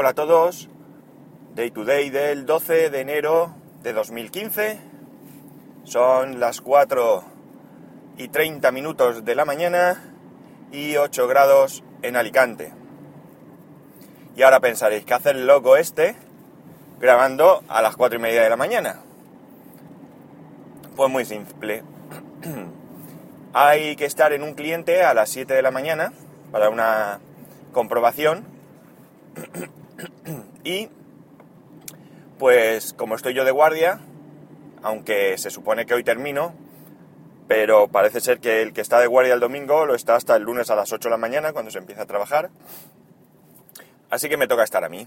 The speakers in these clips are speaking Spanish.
Hola a todos, Day to Day del 12 de enero de 2015. Son las 4 y 30 minutos de la mañana y 8 grados en Alicante. Y ahora pensaréis, ¿qué hace el loco este grabando a las 4 y media de la mañana? Pues muy simple. Hay que estar en un cliente a las 7 de la mañana para una comprobación y pues como estoy yo de guardia, aunque se supone que hoy termino, pero parece ser que el que está de guardia el domingo lo está hasta el lunes a las 8 de la mañana cuando se empieza a trabajar. Así que me toca estar a mí.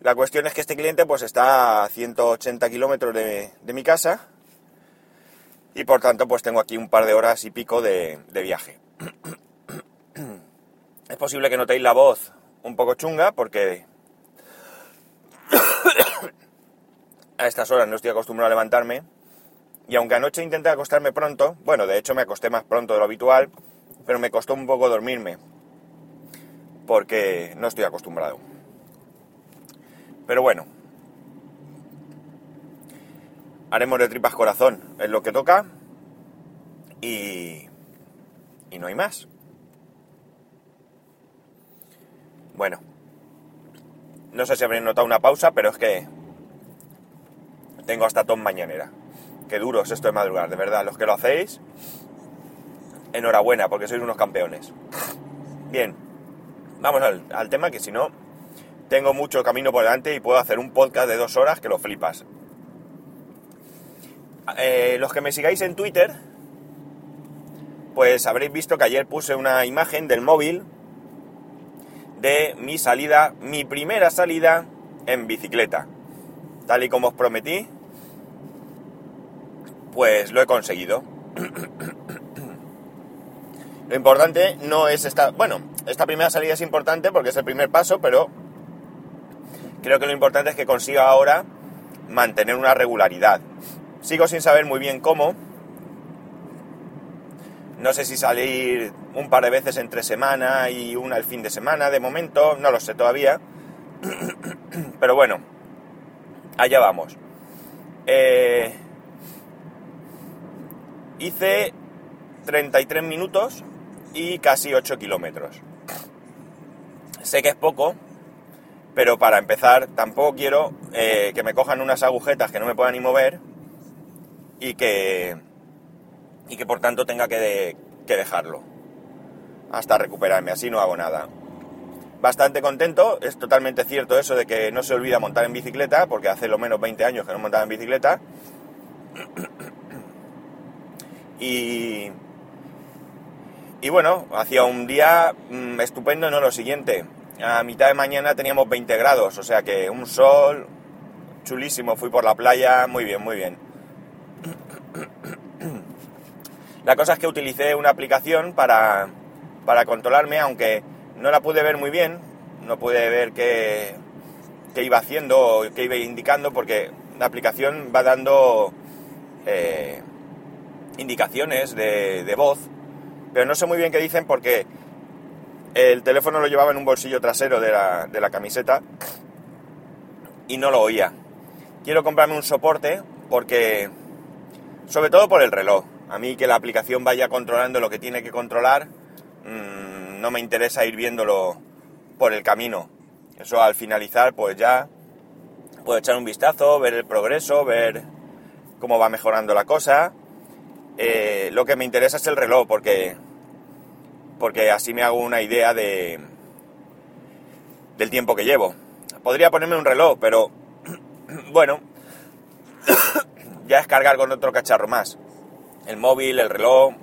La cuestión es que este cliente pues está a 180 kilómetros de, mi casa y por tanto pues tengo aquí un par de horas y pico de viaje. Es posible que notéis la voz un poco chunga porque a estas horas no estoy acostumbrado a levantarme y aunque anoche intenté acostarme pronto, bueno, de hecho me acosté más pronto de lo habitual, pero me costó un poco dormirme porque no estoy acostumbrado. Pero bueno, haremos de tripas corazón, es lo que toca y, y no hay más. Bueno, no sé si habréis notado una pausa, pero es que tengo hasta ton mañanera. Qué duro es esto de madrugar, de verdad. Los que lo hacéis, enhorabuena, porque sois unos campeones. Bien, vamos al, tema, que si no, tengo mucho camino por delante y puedo hacer un podcast de dos horas que lo flipas. Eh, los que me sigáis en Twitter, pues habréis visto que ayer puse una imagen del móvil de mi salida, mi primera salida en bicicleta. Tal y como os prometí, pues lo he conseguido. lo importante no es esta, bueno, esta primera salida es importante porque es el primer paso, pero creo que lo importante es que consiga ahora mantener una regularidad. Sigo sin saber muy bien cómo. No sé si salir un par de veces entre semana y una el fin de semana, de momento, no lo sé todavía. Pero bueno, allá vamos. Eh, hice 33 minutos y casi 8 kilómetros. Sé que es poco, pero para empezar tampoco quiero eh, que me cojan unas agujetas que no me puedan ni mover y que, y que por tanto tenga que, que dejarlo hasta recuperarme, así no hago nada. Bastante contento, es totalmente cierto eso de que no se olvida montar en bicicleta, porque hace lo menos 20 años que no montaba en bicicleta. Y, y bueno, hacía un día mm, estupendo, no lo siguiente. A mitad de mañana teníamos 20 grados, o sea que un sol chulísimo, fui por la playa, muy bien, muy bien. La cosa es que utilicé una aplicación para, para controlarme, aunque no la pude ver muy bien, no pude ver qué, iba haciendo o qué iba indicando, porque la aplicación va dando eh, indicaciones de, voz, pero no sé muy bien qué dicen porque el teléfono lo llevaba en un bolsillo trasero de la, de la camiseta y no lo oía. Quiero comprarme un soporte porque, sobre todo por el reloj, a mí que la aplicación vaya controlando lo que tiene que controlar, Mm, no me interesa ir viéndolo por el camino. Eso al finalizar, pues ya puedo echar un vistazo, ver el progreso, ver cómo va mejorando la cosa. Eh, lo que me interesa es el reloj, porque, porque así me hago una idea de, del tiempo que llevo. Podría ponerme un reloj, pero bueno, ya es cargar con otro cacharro más. El móvil, el reloj,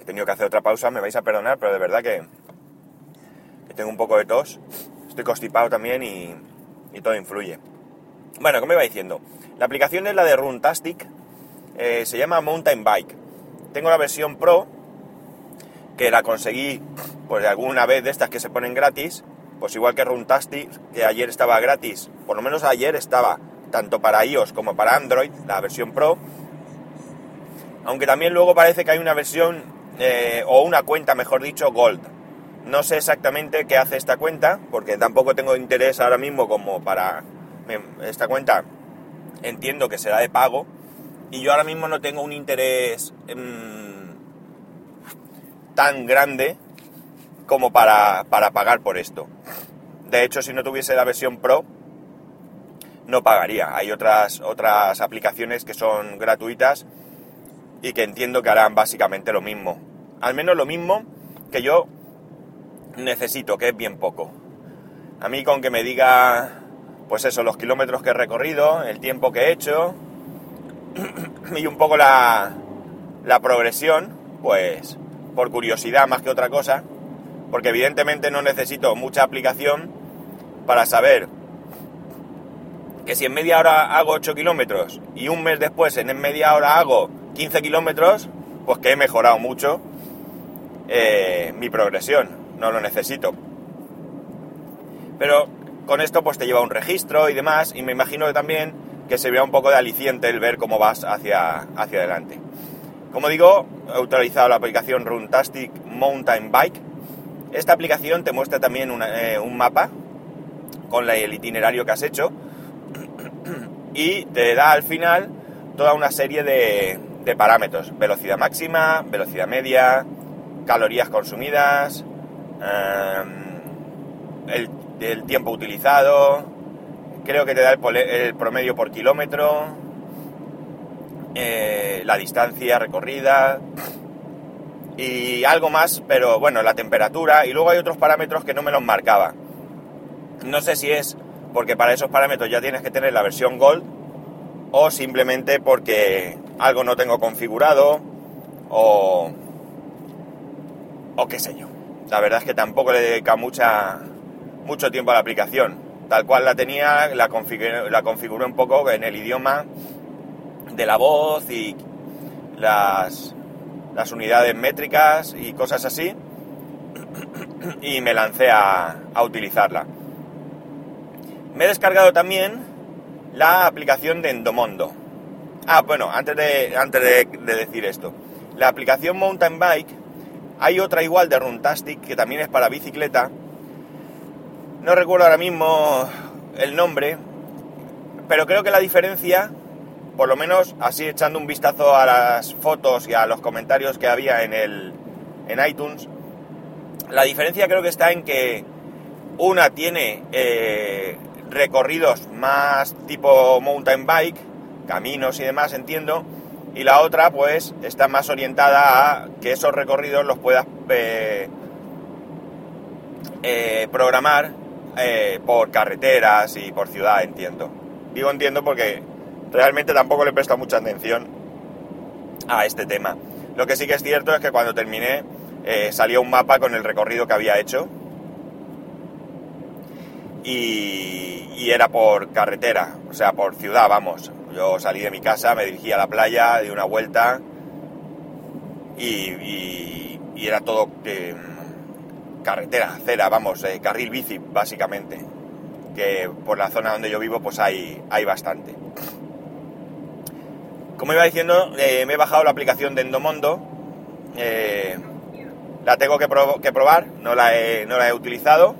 He tenido que hacer otra pausa, me vais a perdonar, pero de verdad que, tengo un poco de tos. Estoy constipado también y, todo influye. Bueno, como iba diciendo, la aplicación es la de Runtastic, eh, se llama Mountain Bike. Tengo la versión Pro, que la conseguí pues de alguna vez de estas que se ponen gratis, pues igual que Runtastic, que ayer estaba gratis, por lo menos ayer estaba tanto para iOS como para Android, la versión Pro. Aunque también luego parece que hay una versión, eh, o una cuenta, mejor dicho, Gold. No sé exactamente qué hace esta cuenta, porque tampoco tengo interés ahora mismo como para... Esta cuenta entiendo que será de pago, y yo ahora mismo no tengo un interés em, tan grande como para, para pagar por esto. De hecho, si no tuviese la versión Pro, no pagaría. Hay otras, otras aplicaciones que son gratuitas y que entiendo que harán básicamente lo mismo. Al menos lo mismo que yo necesito, que es bien poco. A mí con que me diga, pues eso, los kilómetros que he recorrido, el tiempo que he hecho y un poco la, la progresión, pues por curiosidad más que otra cosa, porque evidentemente no necesito mucha aplicación para saber que si en media hora hago 8 kilómetros y un mes después en media hora hago 15 kilómetros, pues que he mejorado mucho eh, mi progresión, no lo necesito. Pero con esto pues te lleva un registro y demás, y me imagino que también que servirá un poco de aliciente el ver cómo vas hacia, hacia adelante. Como digo, he utilizado la aplicación Runtastic Mountain Bike. Esta aplicación te muestra también eh, un mapa con el itinerario que has hecho y te da al final toda una serie de, parámetros. Velocidad máxima, velocidad media, calorías consumidas, em, el, tiempo utilizado, creo que te da el, promedio por kilómetro, eh, la distancia recorrida y algo más, pero bueno, la temperatura y luego hay otros parámetros que no me los marcaba. No sé si es porque para esos parámetros ya tienes que tener la versión Gold o simplemente porque algo no tengo configurado o, o qué sé yo. La verdad es que tampoco le dedica mucha, mucho tiempo a la aplicación. Tal cual la tenía, la configuré, la configuré un poco en el idioma de la voz y las, las unidades métricas y cosas así. Y me lancé a, a utilizarla. Me he descargado también la aplicación de Endomondo. Ah, bueno, antes de, antes de, decir esto. La aplicación Mountain Bike, hay otra igual de Runtastic que también es para bicicleta. No recuerdo ahora mismo el nombre, pero creo que la diferencia, por lo menos así echando un vistazo a las fotos y a los comentarios que había en, el, en iTunes, la diferencia creo que está en que una tiene eh, recorridos más tipo mountain bike, caminos y demás, entiendo, y la otra pues está más orientada a que esos recorridos los puedas eh, eh, programar por carreteras y por ciudad, entiendo. Digo entiendo porque realmente tampoco le presto mucha atención a este tema. Lo que sí que es cierto es que cuando terminé salió un mapa con el recorrido que había hecho y, era por carretera, o sea, por ciudad, vamos. Yo salí de mi casa, me dirigí a la playa, di una vuelta y, era todo carretera, acera, vamos, eh, carril bici, básicamente. Que por la zona donde yo vivo, pues hay, hay bastante. Como iba diciendo, eh, me he bajado la aplicación de Endomondo. Eh, la tengo que, probar, no la, he, utilizado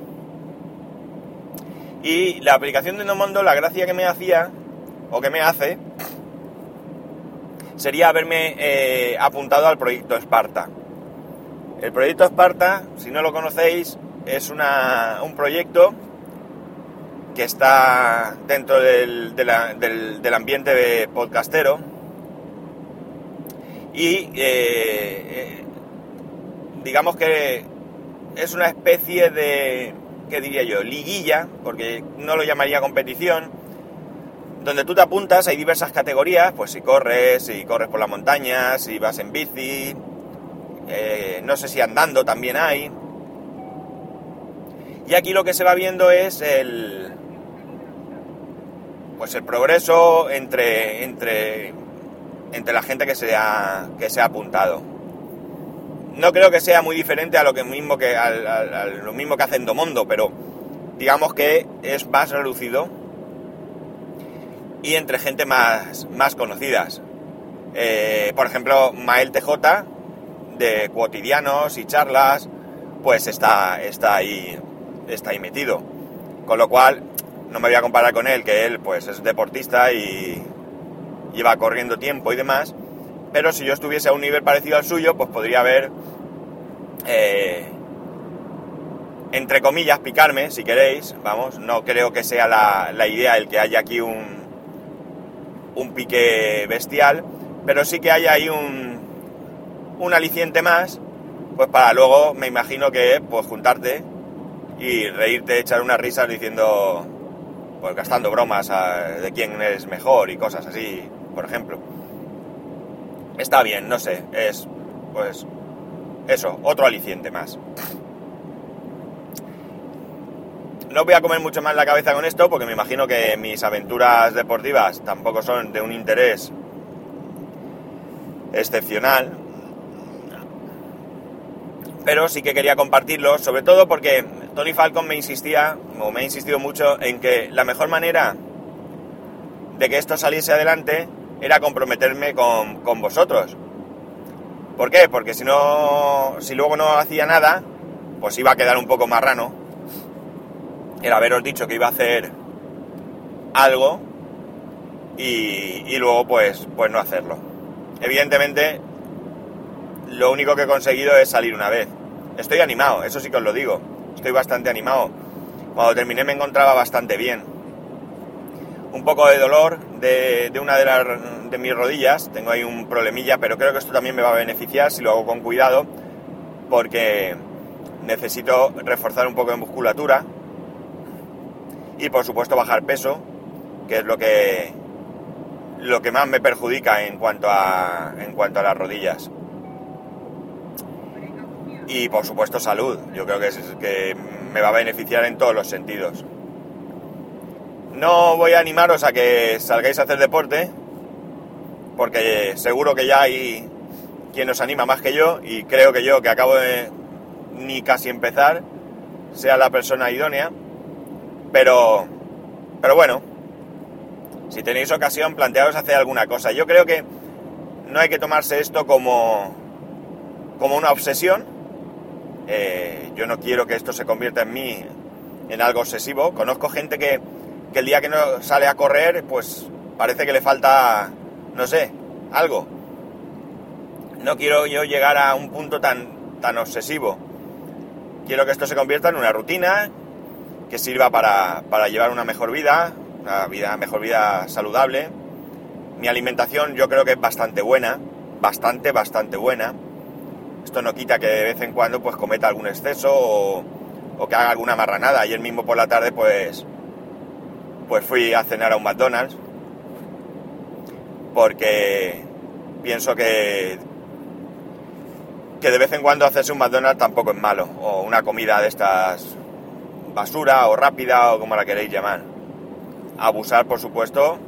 y la aplicación de Endomondo, la gracia que me hacía, o que me hace, sería haberme eh, apuntado al proyecto Esparta. El proyecto Esparta, si no lo conocéis, es un proyecto que está dentro del, del, ambiente de podcastero y eh, eh, digamos que es una especie de ¿qué diría yo? Liguilla, porque no lo llamaría competición, donde tú te apuntas, hay diversas categorías, pues si corres, si corres por la montaña, si vas en bici, eh, no sé si andando también hay. Y aquí lo que se va viendo es el, pues el progreso entre, entre, entre la gente que se ha, que se ha apuntado no creo que sea muy diferente a lo mismo que lo mismo que hace Endomondo, pero digamos que es más reducido y entre gente más, más conocidas. Eh, por ejemplo, Mael TJ, de cotidianos y charlas, pues está, está, ahí, está ahí metido. Con lo cual, no me voy a comparar con él, que él pues es deportista y lleva corriendo tiempo y demás, pero si yo estuviese a un nivel parecido al suyo, pues podría haber, eh, entre comillas, picarme, si queréis, vamos, no creo que sea la, idea el que haya aquí un, un pique bestial, pero sí que haya ahí un, un aliciente más, pues para luego me imagino que pues juntarte y reírte, echar unas risas diciendo, pues gastando bromas de quién es mejor y cosas así, por ejemplo. Está bien, no sé, es pues eso, otro aliciente más. No voy a comer mucho más la cabeza con esto porque me imagino que mis aventuras deportivas tampoco son de un interés excepcional, pero sí que quería compartirlo, sobre todo porque Tony Falcon me insistía, o me ha insistido mucho, en que la mejor manera de que esto saliese adelante era comprometerme con, vosotros. ¿Por qué? Porque si no, si luego no hacía nada, pues iba a quedar un poco marrano. Era haberos dicho que iba a hacer algo y, y luego pues, pues no hacerlo. Evidentemente, lo único que he conseguido es salir una vez. Estoy animado, eso sí que os lo digo. Estoy bastante animado. Cuando terminé me encontraba bastante bien. Un poco de dolor de, una de, las, de mis rodillas. Tengo ahí un problemilla, pero creo que esto también me va a beneficiar si lo hago con cuidado. Porque necesito reforzar un poco de musculatura. Y por supuesto bajar peso, que es lo que, lo que más me perjudica en cuanto a, en cuanto a las rodillas y por supuesto salud. Yo creo que, que me va a beneficiar en todos los sentidos. No voy a animaros a que salgáis a hacer deporte, porque seguro que ya hay quien os anima más que yo y creo que yo, que acabo de ni casi empezar, sea la persona idónea. Pero, pero bueno, si tenéis ocasión, plantearos hacer alguna cosa. Yo creo que no hay que tomarse esto como, como una obsesión, eh, yo no quiero que esto se convierta en mí en algo obsesivo. Conozco gente que, el día que no sale a correr, pues parece que le falta, no sé, algo. No quiero yo llegar a un punto tan, tan obsesivo. Quiero que esto se convierta en una rutina que sirva para, para llevar una mejor vida, una vida, mejor vida saludable. Mi alimentación yo creo que es bastante buena, bastante, bastante buena esto no quita que de vez en cuando pues cometa algún exceso o, que haga alguna marranada. Ayer mismo por la tarde pues, pues fui a cenar a un McDonald's porque pienso que, que de vez en cuando hacerse un McDonald's tampoco es malo. O una comida de estas basura o rápida o como la queréis llamar. Abusar, por supuesto,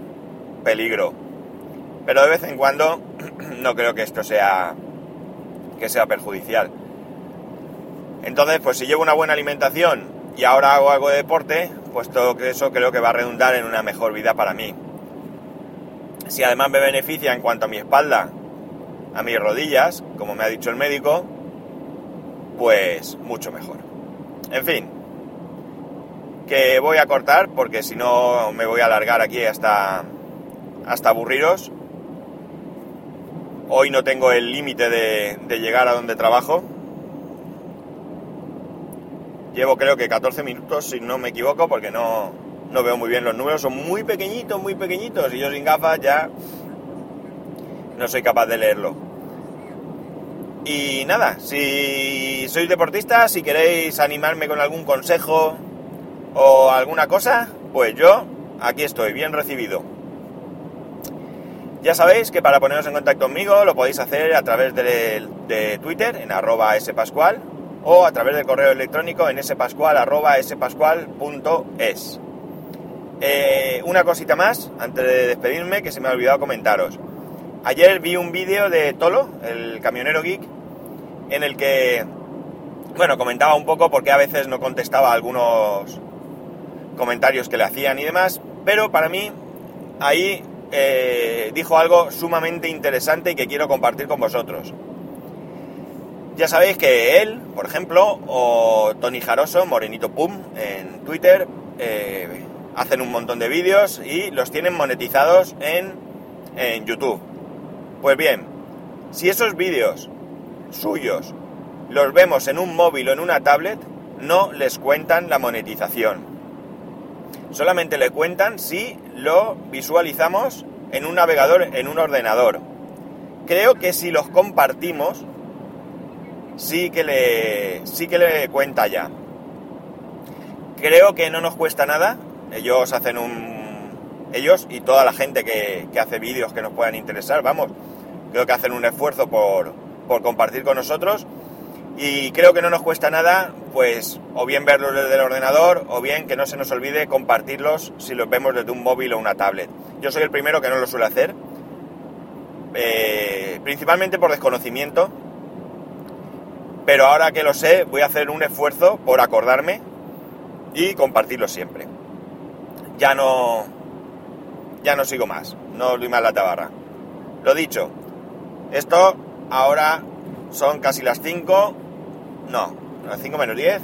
peligro. Pero de vez en cuando no creo que esto sea que sea perjudicial. Entonces, pues si llevo una buena alimentación y ahora hago algo de deporte, pues todo eso creo que va a redundar en una mejor vida para mí. Si además me beneficia en cuanto a mi espalda, a mis rodillas, como me ha dicho el médico, pues mucho mejor. En fin, que voy a cortar porque si no me voy a alargar aquí hasta, hasta aburriros. Hoy no tengo el límite de, llegar a donde trabajo. Llevo creo que 14 minutos, si no me equivoco, porque no, no veo muy bien los números. Son muy pequeñitos, muy pequeñitos. Y yo sin gafas ya no soy capaz de leerlo. Y nada, si sois deportistas, si queréis animarme con algún consejo o alguna cosa, pues yo aquí estoy, bien recibido. Ya sabéis que para poneros en contacto conmigo lo podéis hacer a través de, Twitter en arroba spascual o a través del correo electrónico en spascual.es. Eh, una cosita más antes de despedirme que se me ha olvidado comentaros. Ayer vi un vídeo de Tolo, el camionero geek, en el que, bueno, comentaba un poco porque a veces no contestaba algunos comentarios que le hacían y demás, pero para mí ahí eh, dijo algo sumamente interesante y que quiero compartir con vosotros. Ya sabéis que él, por ejemplo, o Tony Jaroso, Morenito Pum, en Twitter, eh, hacen un montón de vídeos y los tienen monetizados en, en YouTube. Pues bien, si esos vídeos suyos los vemos en un móvil o en una tablet, no les cuentan la monetización. Solamente le cuentan si lo visualizamos en un navegador, en un ordenador. Creo que si los compartimos, sí que le, sí que le cuenta ya. Creo que no nos cuesta nada. Ellos hacen un... Ellos y toda la gente que, que hace vídeos que nos puedan interesar, vamos, creo que hacen un esfuerzo por, por compartir con nosotros y creo que no nos cuesta nada, pues, o bien verlos desde el ordenador, o bien que no se nos olvide compartirlos si los vemos desde un móvil o una tablet. Yo soy el primero que no lo suele hacer, eh, principalmente por desconocimiento, pero ahora que lo sé, voy a hacer un esfuerzo por acordarme y compartirlo siempre. Ya no, ya no sigo más, no doy más la tabarra. Lo dicho, esto ahora son casi las 5, no, las 5 menos 10,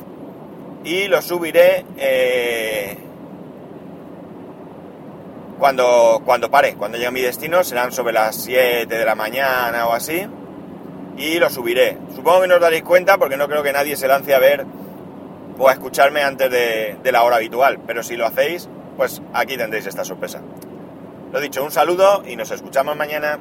y lo subiré eh, cuando, cuando pare, cuando llegue a mi destino, serán sobre las 7 de la mañana o así, y lo subiré. Supongo que no os daréis cuenta porque no creo que nadie se lance a ver o a escucharme antes de, la hora habitual, pero si lo hacéis, pues aquí tendréis esta sorpresa. Lo dicho, un saludo y nos escuchamos mañana.